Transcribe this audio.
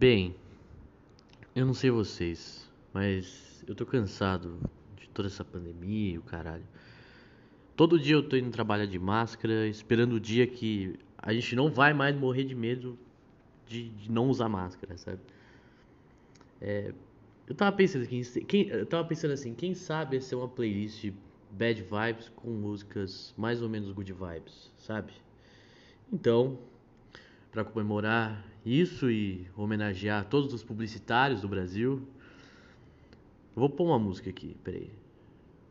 Bem, eu não sei vocês, mas eu tô cansado de toda essa pandemia e o caralho. Todo dia eu tô indo trabalhar de máscara, esperando o dia que a gente não vai mais morrer de medo de, de não usar máscara, sabe? É, eu tava pensando assim, quem, eu tava pensando assim, quem sabe essa é uma playlist bad vibes com músicas mais ou menos good vibes, sabe? Então, para comemorar isso e homenagear todos os publicitários do Brasil, vou pôr uma música aqui, peraí.